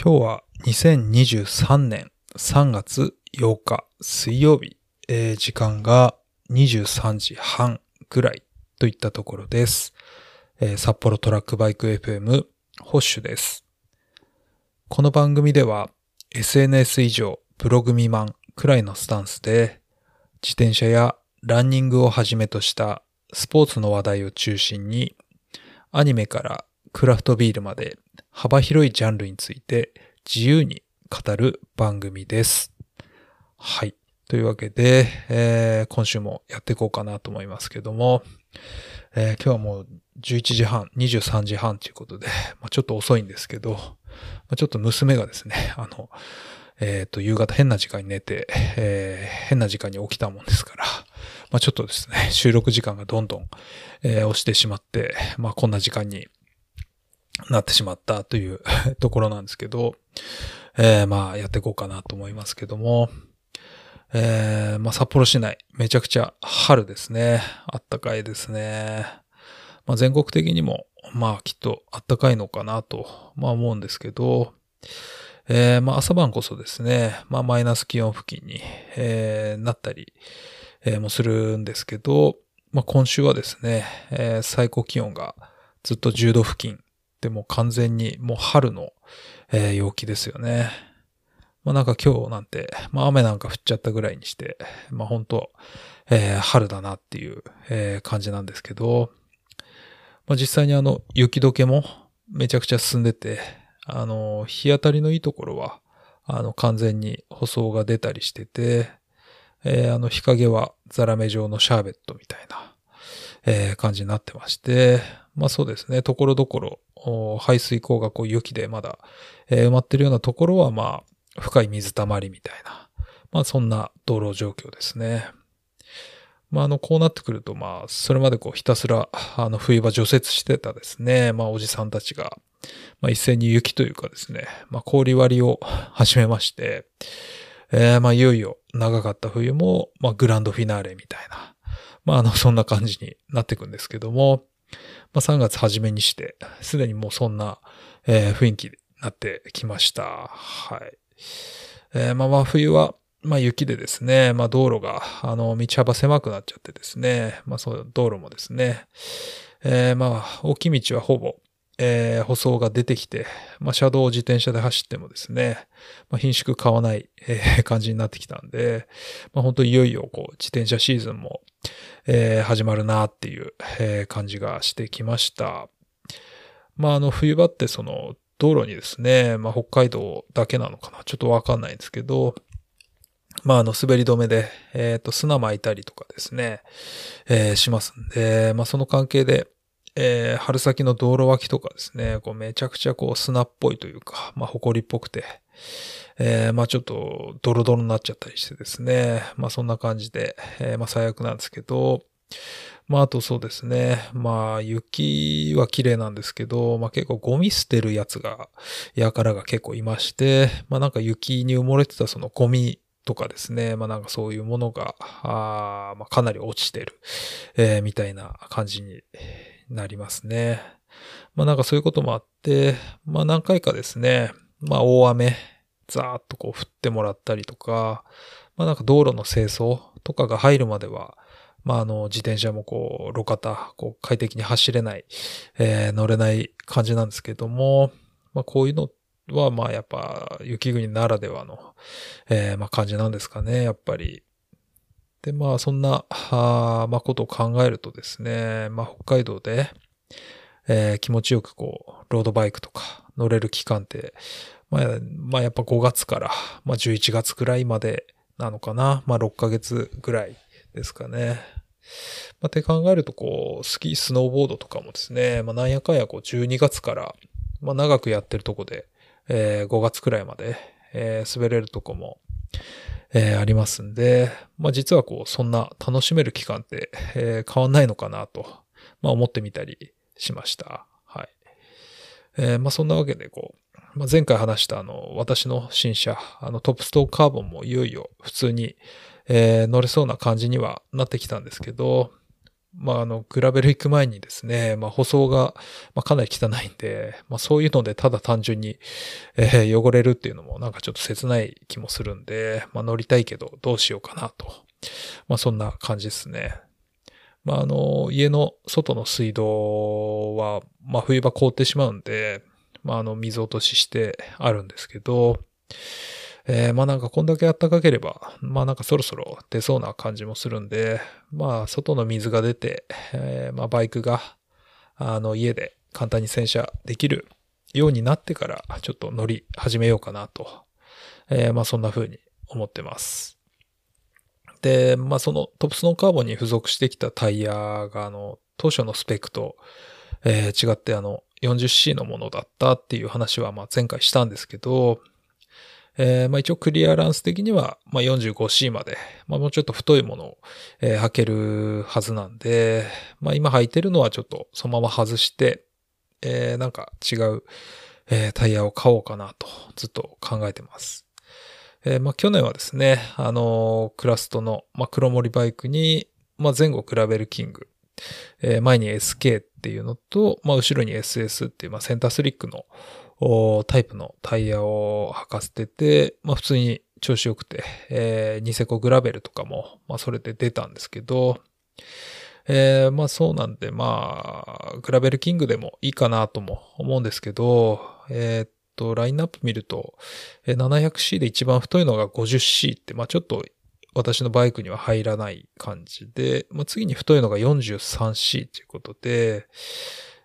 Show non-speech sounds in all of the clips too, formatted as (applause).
今日は2023年3月8日水曜日、えー時間が23時半ぐらいといったところです。えー札幌トラックバイク FM ホッシュです。この番組では SNS 以上ブログ未満くらいのスタンスで自転車やランニングをはじめとしたスポーツの話題を中心にアニメからクラフトビールまで幅広いジャンルについて自由に語る番組です。はい。というわけで、えー今週もやっていこうかなと思いますけども、えー今日はもう11時半、23時半ということで、まあ、ちょっと遅いんですけど、まあ、ちょっと娘がですね、あの、えっ、と、夕方変な時間に寝て、えー変な時間に起きたもんですから、まあ、ちょっとですね、収録時間がどんどん、えー押してしまって、まあ、こんな時間になってしまったという (laughs) ところなんですけど、えーまあやっていこうかなと思いますけども、えーまあ札幌市内めちゃくちゃ春ですね。あったかいですね。まあ全国的にもまあきっとあったかいのかなと、まあ思うんですけど、えーまあ朝晩こそですね、まあマイナス気温付近に、えーなったり、えーもするんですけど、まあ今週はですね、えー最高気温がずっと10度付近でもう完全にもう春の、えー陽気ですよね。まあなんか今日なんて、まあ雨なんか降っちゃったぐらいにして、まあ本当、えー春だなっていう、えー感じなんですけど、まあ実際にあの雪解けもめちゃくちゃ進んでて、あの、日当たりのいいところは、あの完全に舗装が出たりしてて、えーあの日陰はザラメ状のシャーベットみたいな、えー感じになってまして、まあそうですね、ところどころ、排水溝がこう雪でまだ、え埋まってるようなところはまあ深い水たまりみたいな、まあそんな道路状況ですね。まああのこうなってくるとまあそれまでこうひたすらあの冬場除雪してたですね、まあおじさんたちが、まあ一斉に雪というかですね、まあ氷割りを (laughs) 始めまして、えーまあいよいよ長かった冬もまあグランドフィナーレみたいな、まああのそんな感じになっていくんですけども、まあ、3月初めにして、すでにもうそんな、えー雰囲気になってきました。はい。えーまあ真冬は、まあ雪でですね、まあ道路が、あの、道幅狭くなっちゃってですね、まあそう、道路もですね、えーまあ大きい道はほぼ、えー舗装が出てきて、まあ車道を自転車で走ってもですね、まあ品種買わない、えー感じになってきたんで、まあ本当いよいよこう自転車シーズンも、えー始まるなっていう、えー感じがしてきました。まあ、あの、冬場ってその、道路にですね、まあ、北海道だけなのかなちょっとわかんないんですけど、まあ、あの、滑り止めで、えっ、と、砂巻いたりとかですね、えーしますんで、まあ、その関係で、えー春先の道路脇とかですね、こう、めちゃくちゃこう、砂っぽいというか、まあ、埃っぽくて、えーまあちょっとドロドロになっちゃったりしてですね。まあそんな感じで、えーまあ最悪なんですけど、まああとそうですね。まあ雪は綺麗なんですけど、まあ結構ゴミ捨てるやつが、やからが結構いまして、まあなんか雪に埋もれてたそのゴミとかですね。まあなんかそういうものが、あまあかなり落ちてる、えーみたいな感じになりますね。まあなんかそういうこともあって、まあ何回かですね、まあ大雨、ザーッとこう降ってもらったりとか、まあなんか道路の清掃とかが入るまでは、まああの自転車もこう路肩、こう快適に走れない、えー乗れない感じなんですけども、まあこういうのはまあやっぱ雪国ならではの、えーまあ感じなんですかね、やっぱり。で、まあそんな、まあことを考えるとですね、まあ北海道で、えー気持ちよくこう、ロードバイクとか乗れる期間って、まあ、まあやっぱ5月から、まあ11月くらいまでなのかな。まあ6ヶ月ぐらいですかね。まあって考えるとこう、スキー、スノーボードとかもですね、まあなんやかんやこう12月から、まあ長くやってるとこで、えー5月くらいまで、えー滑れるとこも、えーありますんで、まあ実はこう、そんな楽しめる期間って、えー変わんないのかなと、まあ思ってみたりしました。はい。えーまあそんなわけでこう、まあ、前回話したあの、私の新車、あのトップストーカーボンもいよいよ普通に、え乗れそうな感じにはなってきたんですけど、まあ、あの、グラベル行く前にですね、まあ、舗装が、まあ、かなり汚いんで、まあ、そういうので、ただ単純に、えー、汚れるっていうのも、なんかちょっと切ない気もするんで、まあ、乗りたいけど、どうしようかなと。まあ、そんな感じですね。まあ、あの、家の外の水道は、まあ、冬場凍ってしまうんで、まあ、あの、水落とししてあるんですけど、えー、まあなんかこんだけ暖かければ、まあなんかそろそろ出そうな感じもするんで、まあ外の水が出て、えー、まあバイクが、あの家で簡単に洗車できるようになってからちょっと乗り始めようかなと、えー、まあそんな風に思ってます。で、まあそのトップスノーカーボンに付属してきたタイヤがあの当初のスペックと、えー、違ってあの 40C のものだったっていう話はまあ前回したんですけど、えー、まあ一応クリアランス的には、まあ 45C まで、まあもうちょっと太いものを、えー、履けるはずなんで、まあ今履いてるのはちょっとそのまま外して、えー、なんか違う、えー、タイヤを買おうかなとずっと考えてます。えー、まあ去年はですね、あのー、クラストの、まあ黒森バイクに、まあ前後クラベルキング、えー、前に SK っていうのと、まあ後ろに SS っていう、まあセンタースリックの、タイプのタイヤを履かせてて、まあ普通に調子良くて、えー、ニセコグラベルとかも、まあそれで出たんですけど、えー、まあそうなんで、まあ、グラベルキングでもいいかなとも思うんですけど、えー、っと、ラインナップ見ると、700C で一番太いのが 50C って、まあちょっと私のバイクには入らない感じで、まあ次に太いのが 43C ということで、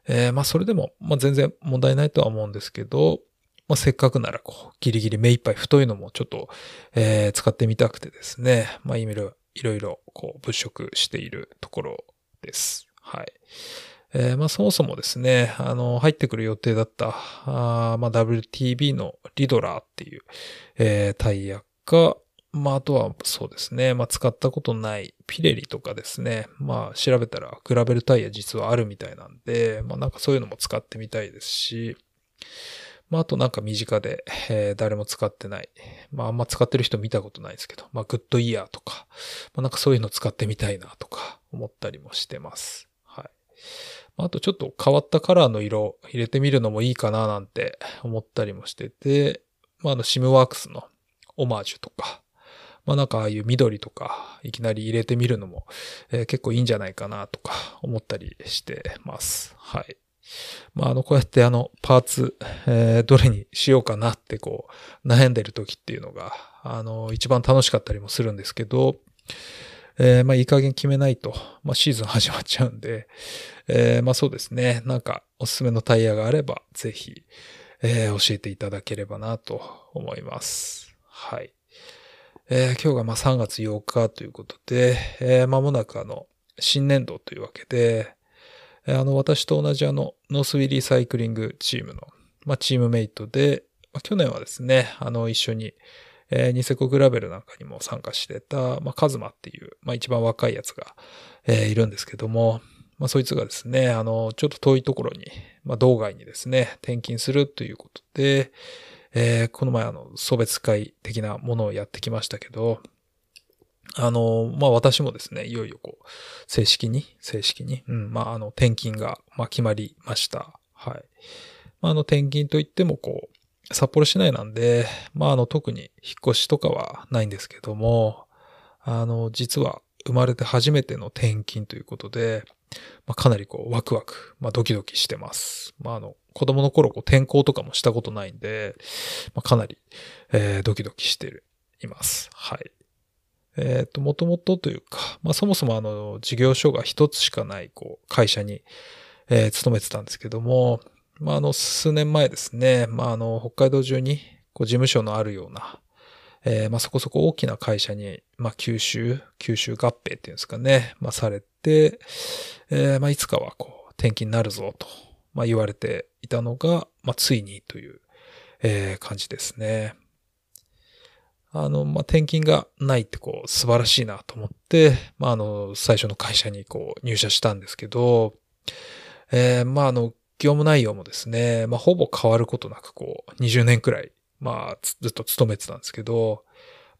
えー、まあそれでも、まあ全然問題ないとは思うんですけど、まあせっかくならこう、ギリギリ目いっぱい太いのもちょっと、えー、使ってみたくてですね、まあいろいろ、いろいろこう物色しているところです。はい。えー、まあそもそもですね、あの、入ってくる予定だった、あまあ WTB のリドラーっていう、えー、タイヤが、まあ、あとはそうですね。まあ、使ったことないピレリとかですね。まあ、調べたらグラベルタイヤ実はあるみたいなんで、まあ、なんかそういうのも使ってみたいですし、まあ、あとなんか身近で、えー、誰も使ってない。まあ、あんま使ってる人見たことないですけど、まあ、グッドイヤーとか、まあ、なんかそういうの使ってみたいなとか思ったりもしてます。はい。あとちょっと変わったカラーの色入れてみるのもいいかななんて思ったりもしてて、まあ、あの、シムワークスのオマージュとか、まあなんかああいう緑とかいきなり入れてみるのも、えー、結構いいんじゃないかなとか思ったりしてます。はい。まああのこうやってあのパーツ、えー、どれにしようかなってこう悩んでる時っていうのがあの一番楽しかったりもするんですけど、えー、まあいい加減決めないと、まあシーズン始まっちゃうんで、えー、まあそうですね。なんかおすすめのタイヤがあればぜひ、えー、教えていただければなと思います。はい。えー、今日がまあ3月8日ということで、えー、間もなくあの、新年度というわけで、えー、あの、私と同じあの、ノースウィリーサイクリングチームの、まあ、チームメイトで、まあ、去年はですね、あの、一緒に、えー、ニセコグラベルなんかにも参加してた、まあ、カズマっていう、まあ、一番若いやつが、えー、いるんですけども、まあ、そいつがですね、あの、ちょっと遠いところに、まあ、道外にですね、転勤するということで、えー、この前あの、送別会的なものをやってきましたけど、あの、まあ、私もですね、いよいよこう、正式に、正式に、うん、まあ、あの、転勤が、まあ、決まりました。はい。まあ、あの、転勤といってもこう、札幌市内なんで、まあ、あの、特に引っ越しとかはないんですけども、あの、実は生まれて初めての転勤ということで、まあ、かなりこう、ワクワク、まあ、ドキドキしてます。まあ、あの、子供の頃こう転校とかもしたことないんで、まあ、かなり、えー、ドキドキして、います。はい。えっ、ー、と、もともとというか、まあそもそもあの、事業所が一つしかない、こう、会社に、えー、勤めてたんですけども、まああの、数年前ですね、まああの、北海道中に、こう、事務所のあるような、えー、まあそこそこ大きな会社に、まあ吸収、吸収合併っていうんですかね、まあされて、えー、まあいつかはこう、転勤になるぞと、まあ言われていたのが、まあ、ついにという、えー、感じですね。あの、まあ、転勤がないってこう、素晴らしいなと思って、まあ、あの、最初の会社にこう、入社したんですけど、えー、まあ、あの、業務内容もですね、まあ、ほぼ変わることなくこう、20年くらい、まあ、ずっと勤めてたんですけど、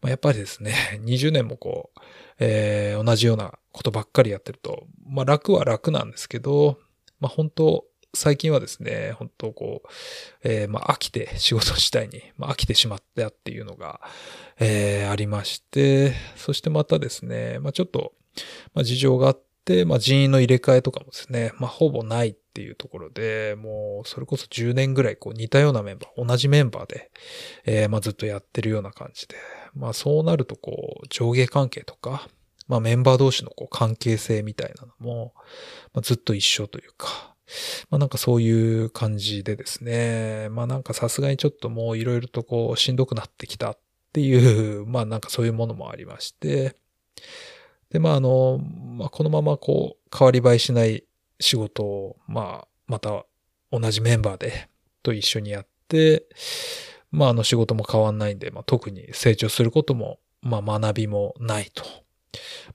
まあ、やっぱりですね、(laughs) 20年もこう、えー、同じようなことばっかりやってると、まあ楽は楽なんですけど、まあ本当、最近はですね、本当こう、えー、まあ飽きて仕事自体に、まあ飽きてしまったっていうのが、えー、ありまして、そしてまたですね、まあちょっと、まあ事情があって、まあ人員の入れ替えとかもですね、まあほぼないっていうところで、もうそれこそ10年ぐらいこう似たようなメンバー、同じメンバーで、えー、まあずっとやってるような感じで、まあそうなるとこう上下関係とか、まあメンバー同士のこう関係性みたいなのも、まあ、ずっと一緒というか、まあなんかそういう感じでですね、まあなんかさすがにちょっともういろいろとこうしんどくなってきたっていう、(laughs) まあなんかそういうものもありまして、でまああの、まあこのままこう変わり映えしない仕事を、まあまた同じメンバーでと一緒にやって、まああの仕事も変わんないんで、まあ特に成長することも、まあ学びもないと。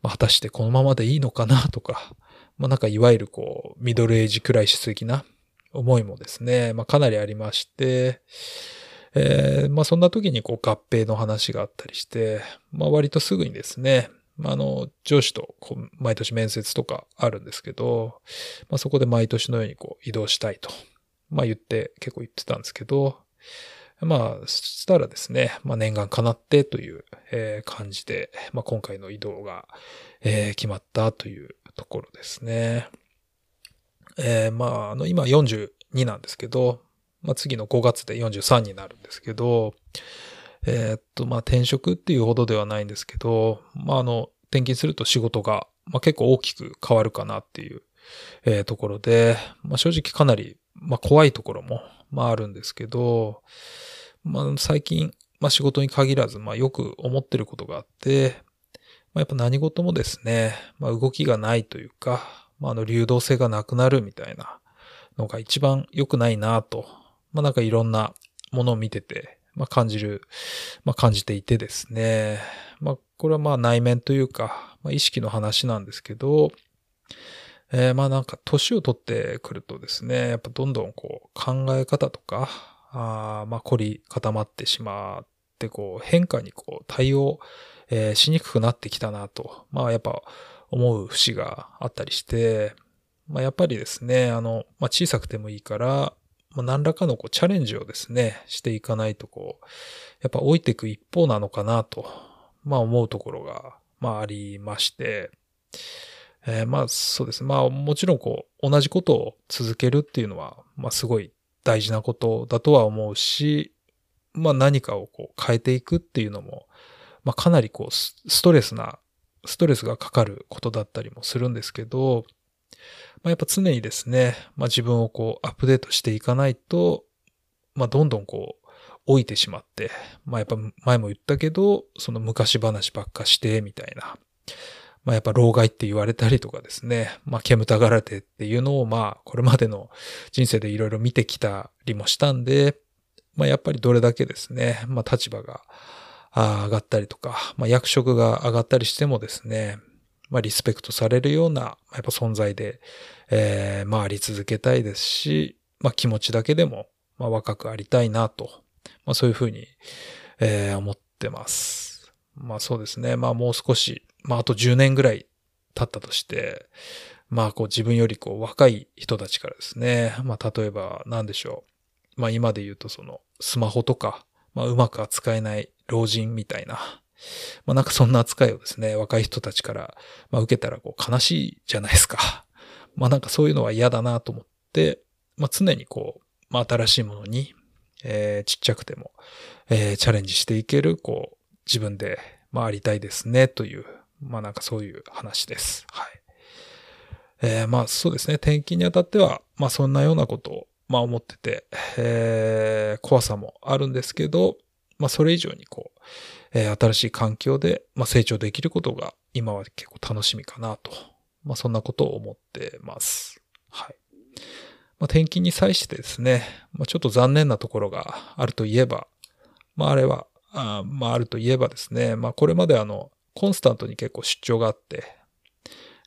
まあ、果たしてこのままでいいのかなとか、まあなんかいわゆるこう、ミドルエイジクライシス的な思いもですね、まあかなりありまして、えー、まあそんな時にこう合併の話があったりして、まあ割とすぐにですね、まあ、あの、上司とこう毎年面接とかあるんですけど、まあそこで毎年のようにこう移動したいと、まあ言って結構言ってたんですけど、まあ、そしたらですね、まあ念願叶ってという、えー、感じで、まあ今回の移動が、えー、決まったというところですね。えー、まあ、あの、今42なんですけど、まあ次の5月で43になるんですけど、えー、っと、まあ転職っていうほどではないんですけど、まああの、転勤すると仕事が、まあ、結構大きく変わるかなっていう、えー、ところで、まあ正直かなり、まあ怖いところも、まああるんですけど、まあ最近、まあ仕事に限らず、まあよく思ってることがあって、まあやっぱ何事もですね、まあ動きがないというか、まああの流動性がなくなるみたいなのが一番良くないなと、まあなんかいろんなものを見てて、まあ感じる、まあ感じていてですね、まあこれはまあ内面というか、まあ意識の話なんですけど、えー、まあなんか年を取ってくるとですね、やっぱどんどんこう考え方とか、あまあ凝り固まってしまって、こう変化にこう対応、えー、しにくくなってきたなと、まあやっぱ思う節があったりして、まあやっぱりですね、あの、まあ小さくてもいいから、まあ何らかのこうチャレンジをですね、していかないとこう、やっぱ置いていく一方なのかなと、まあ思うところが、まあありまして、えー、まあそうですね。まあもちろんこう、同じことを続けるっていうのは、まあすごい大事なことだとは思うし、まあ何かをこう変えていくっていうのも、まあかなりこうストレスな、ストレスがかかることだったりもするんですけど、まあやっぱ常にですね、まあ自分をこうアップデートしていかないと、まあどんどんこう老いてしまって、まあやっぱ前も言ったけど、その昔話ばっかして、みたいな。まあやっぱ老害って言われたりとかですね、(laughs) まあ煙たがられてっていうのをまあこれまでの人生でいろいろ見てきたりもしたんで、まあやっぱりどれだけですね、まあ立場が上がったりとか、まあ役職が上がったりしてもですね、まあリスペクトされるような、やっぱ存在で、えー、まああり続けたいですし、まあ気持ちだけでも、まあ若くありたいなと、まあそういうふうに、えー、思ってます。まあそうですね、まあもう少し、まああと10年ぐらい経ったとして、まあこう自分よりこう若い人たちからですね、まあ例えば何でしょう。まあ今で言うとそのスマホとか、まあうまく扱えない老人みたいな、まあなんかそんな扱いをですね、若い人たちから、まあ受けたらこう悲しいじゃないですか。まあなんかそういうのは嫌だなと思って、まあ常にこう、まあ新しいものに、えー、ちっちゃくても、えー、チャレンジしていける、こう、自分で、まあありたいですね、というまあなんかそういう話です。はい。えー、まあそうですね。転勤にあたっては、まあそんなようなことを、まあ思ってて、えー、怖さもあるんですけど、まあそれ以上にこう、えー、新しい環境で、まあ成長できることが今は結構楽しみかなと。まあそんなことを思ってます。はい。まあ転勤に際してですね、まあちょっと残念なところがあるといえば、まああれは、あまああるといえばですね、まあこれまであの、コンスタントに結構出張があって、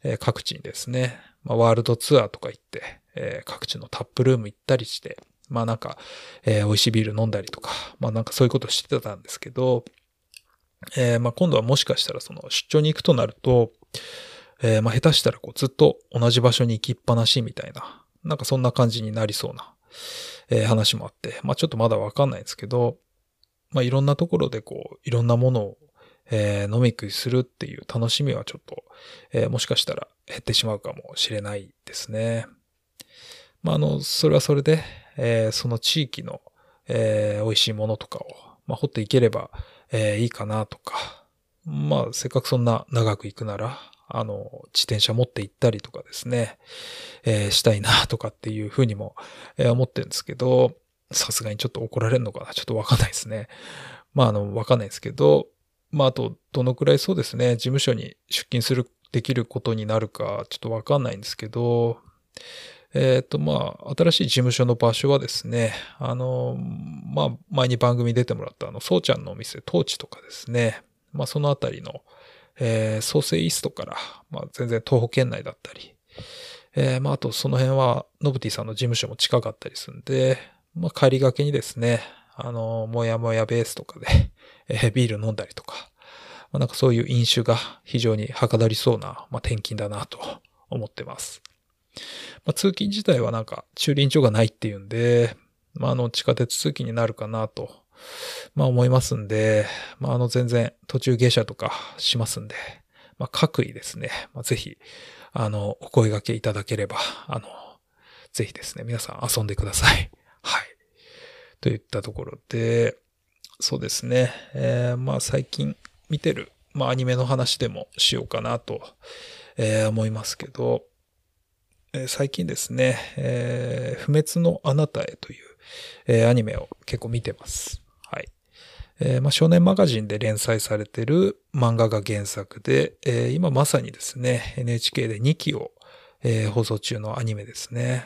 えー、各地にですね、まあ、ワールドツアーとか行って、えー、各地のタップルーム行ったりして、まあなんか、えー、美味しいビール飲んだりとか、まあなんかそういうことしてたんですけど、えー、まあ今度はもしかしたらその出張に行くとなると、えー、まあ下手したらこうずっと同じ場所に行きっぱなしみたいな、なんかそんな感じになりそうな、えー、話もあって、まあちょっとまだわかんないんですけど、まあいろんなところでこう、いろんなものを、えー、飲み食いするっていう楽しみはちょっと、えー、もしかしたら減ってしまうかもしれないですね。まああの、それはそれで、えー、その地域の、えー、美味しいものとかを、まあ、掘っていければ、えー、いいかなとか、まあ、せっかくそんな長く行くなら、あの、自転車持って行ったりとかですね、えー、したいなとかっていうふうにも、えー、思ってるんですけど、さすがにちょっと怒られるのかな？ちょっとわかんないですね。まあ、あの、わかんないですけど、まあ、あと、どのくらいそうですね、事務所に出勤する、できることになるか、ちょっとわかんないんですけど、えっ、ー、と、まあ、新しい事務所の場所はですね、あの、まあ、前に番組出てもらったあの、そうちゃんのお店、トーチとかですね、まあ、そのあたりの、えー、創生イーストから、まあ、全然東北県内だったり、えー、まあ、あとその辺は、ノブティさんの事務所も近かったりするんで、まあ、帰りがけにですね、あの、もやもやベースとかで、(laughs) え、ビール飲んだりとか、まあ、なんかそういう飲酒が非常にはかどりそうな、まあ、転勤だなと思ってます。まあ、通勤自体はなんか駐輪場がないっていうんで、まあ、あの地下鉄通勤になるかなと、まあ思いますんで、まああの全然途中下車とかしますんで、まあ各位ですね、まあ、ぜひ、あの、お声掛けいただければ、あの、ぜひですね、皆さん遊んでください。はい。といったところで、そうですね、えー、まあ最近見てる、まあアニメの話でもしようかなと、えー、思いますけど、え最近ですね、えー、不滅のあなたへという、えー、アニメを結構見てます。はい。えー、まあ、少年マガジンで連載されてる漫画が原作で、え今まさにですね、NHK で2期を、え放送中のアニメですね。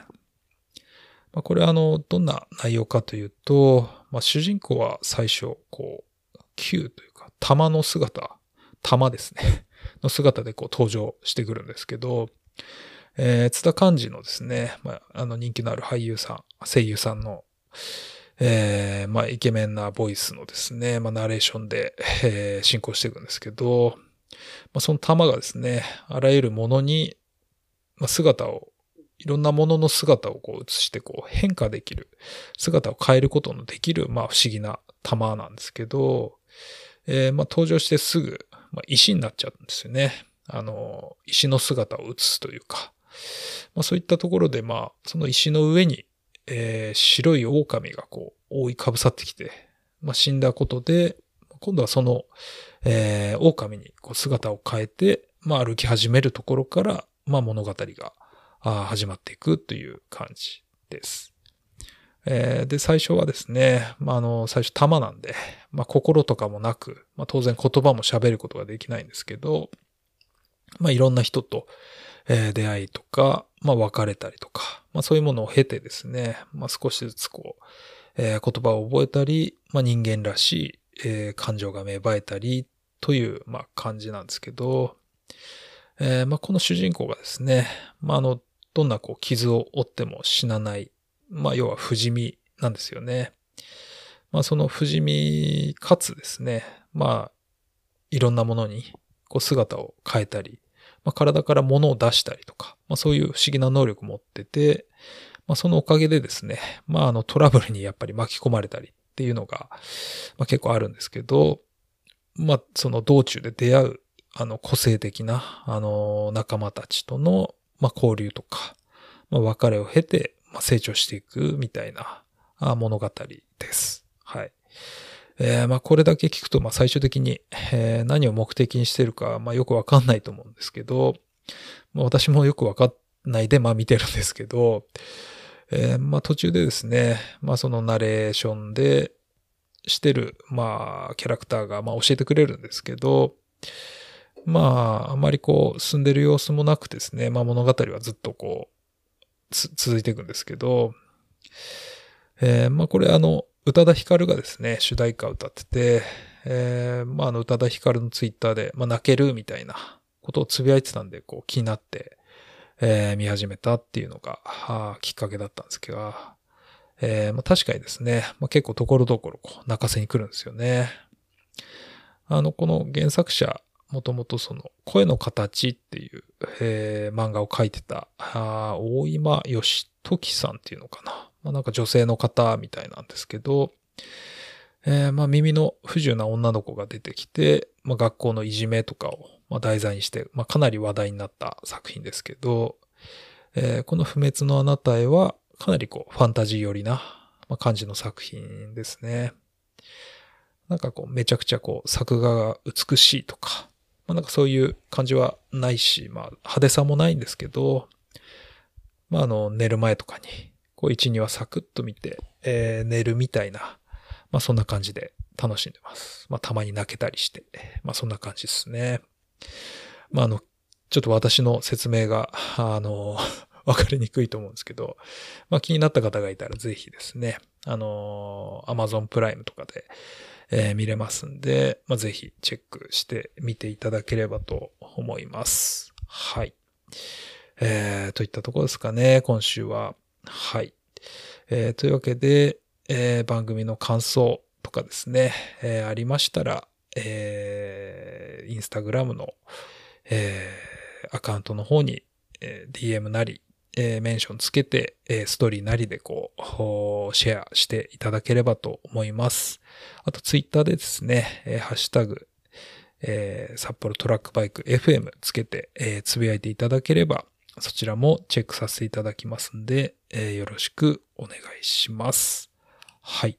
まあ、これはあの、どんな内容かというと、まあ、主人公は最初、こう、Q というか、玉の姿、玉ですね、(laughs) の姿でこう登場してくるんですけど、えー、津田寛治のですね、まあ、あの人気のある俳優さん、声優さんの、えー、まあ、イケメンなボイスのですね、まあ、ナレーションで、えー、進行していくんですけど、まあ、その玉がですね、あらゆるものに、まあ、姿を、いろんなものの姿をこう映してこう変化できる、姿を変えることのできる、まあ不思議な玉なんですけど、えー、まあ登場してすぐ、まあ、石になっちゃうんですよね。あの、石の姿を映すというか、まあ、そういったところで、まあ、その石の上に、えー、白い狼がこう、覆いかぶさってきて、まあ、死んだことで、今度はその、えー、狼にこう姿を変えて、まあ、歩き始めるところから、まあ、物語が始まっていくという感じです。えー、で、最初はですね、まあ、あの、最初玉なんで、まあ、心とかもなく、まあ、当然言葉も喋ることができないんですけど、まあ、いろんな人と、えー、出会いとか、まあ別れたりとか、まあそういうものを経てですね、まあ少しずつこう、えー、言葉を覚えたり、まあ人間らしい、えー、感情が芽生えたりという、まあ感じなんですけど、えー、まあこの主人公がですね、まああの、どんなこう傷を負っても死なない、まあ要は不死身なんですよね。まあその不死身かつですね、まあいろんなものにこう姿を変えたり、まあ、体から物を出したりとか、まあ、そういう不思議な能力を持ってて、まあ、そのおかげでですね、まあ、あのトラブルにやっぱり巻き込まれたりっていうのが、まあ、結構あるんですけど、まあ、その道中で出会う、あの、個性的な、あの、仲間たちとの、まあ、交流とか、まあ、別れを経て、まあ、成長していくみたいな物語です。はい。えー、まあこれだけ聞くと、まあ最終的に、えー、何を目的にしてるか、まあよくわかんないと思うんですけど、まあ、私もよくわかんないで、まあ見てるんですけど、えー、まあ途中でですね、まあそのナレーションでしてる、まあキャラクターが、まあ教えてくれるんですけど、まああまりこう進んでる様子もなくですね、まあ物語はずっとこう、続いていくんですけど、えー、まあこれあの、宇多田ヒカルがですね、主題歌を歌ってて、えー、まあ、あの、宇多田ヒカルのツイッターで、まあ、泣けるみたいなことをつぶやいてたんで、こう、気になって、えー、見始めたっていうのが、は、きっかけだったんですけど、えー、まあ、確かにですね、まあ、結構ところどころ、こう、泣かせに来るんですよね。あの、この原作者、もともとその、声の形っていう、えー、漫画を描いてた、あ大今義時さんっていうのかな。まあ、なんか女性の方みたいなんですけど、えー、まあ耳の不自由な女の子が出てきて、まあ、学校のいじめとかを、まあ、題材にして、まあ、かなり話題になった作品ですけど、えー、この不滅のあなたへはかなりこうファンタジー寄りな、まあ、感じの作品ですね。なんかこうめちゃくちゃこう作画が美しいとか、まあ、なんかそういう感じはないし、まあ派手さもないんですけど、まああの寝る前とかにこう1、2話サクッと見て、えー、寝るみたいな、まあそんな感じで楽しんでます。まあたまに泣けたりして、まあそんな感じですね。まああの、ちょっと私の説明が、あの、(laughs) わかりにくいと思うんですけど、まあ気になった方がいたらぜひですね、あの、Amazon プライムとかで、えー、見れますんで、まあ、ぜひチェックしてみていただければと思います。はい。えー、といったところですかね、今週は。はい。えー、というわけで、えー、番組の感想とかですね、えー、ありましたら、えー、インスタグラムの、えー、アカウントの方に、えー、DM なり、えー、メンションつけて、えー、ストーリーなりでこう、シェアしていただければと思います。あと、ツイッターでですね、えー、ハッシュタグ、えー、札幌トラックバイク FM つけて、えー、つぶやいていただければ、そちらもチェックさせていただきますんで、えー、よろしくお願いします。はい。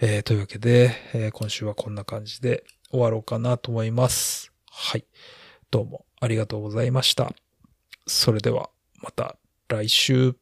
えー、というわけで、えー、今週はこんな感じで終わろうかなと思います。はい。どうもありがとうございました。それではまた来週。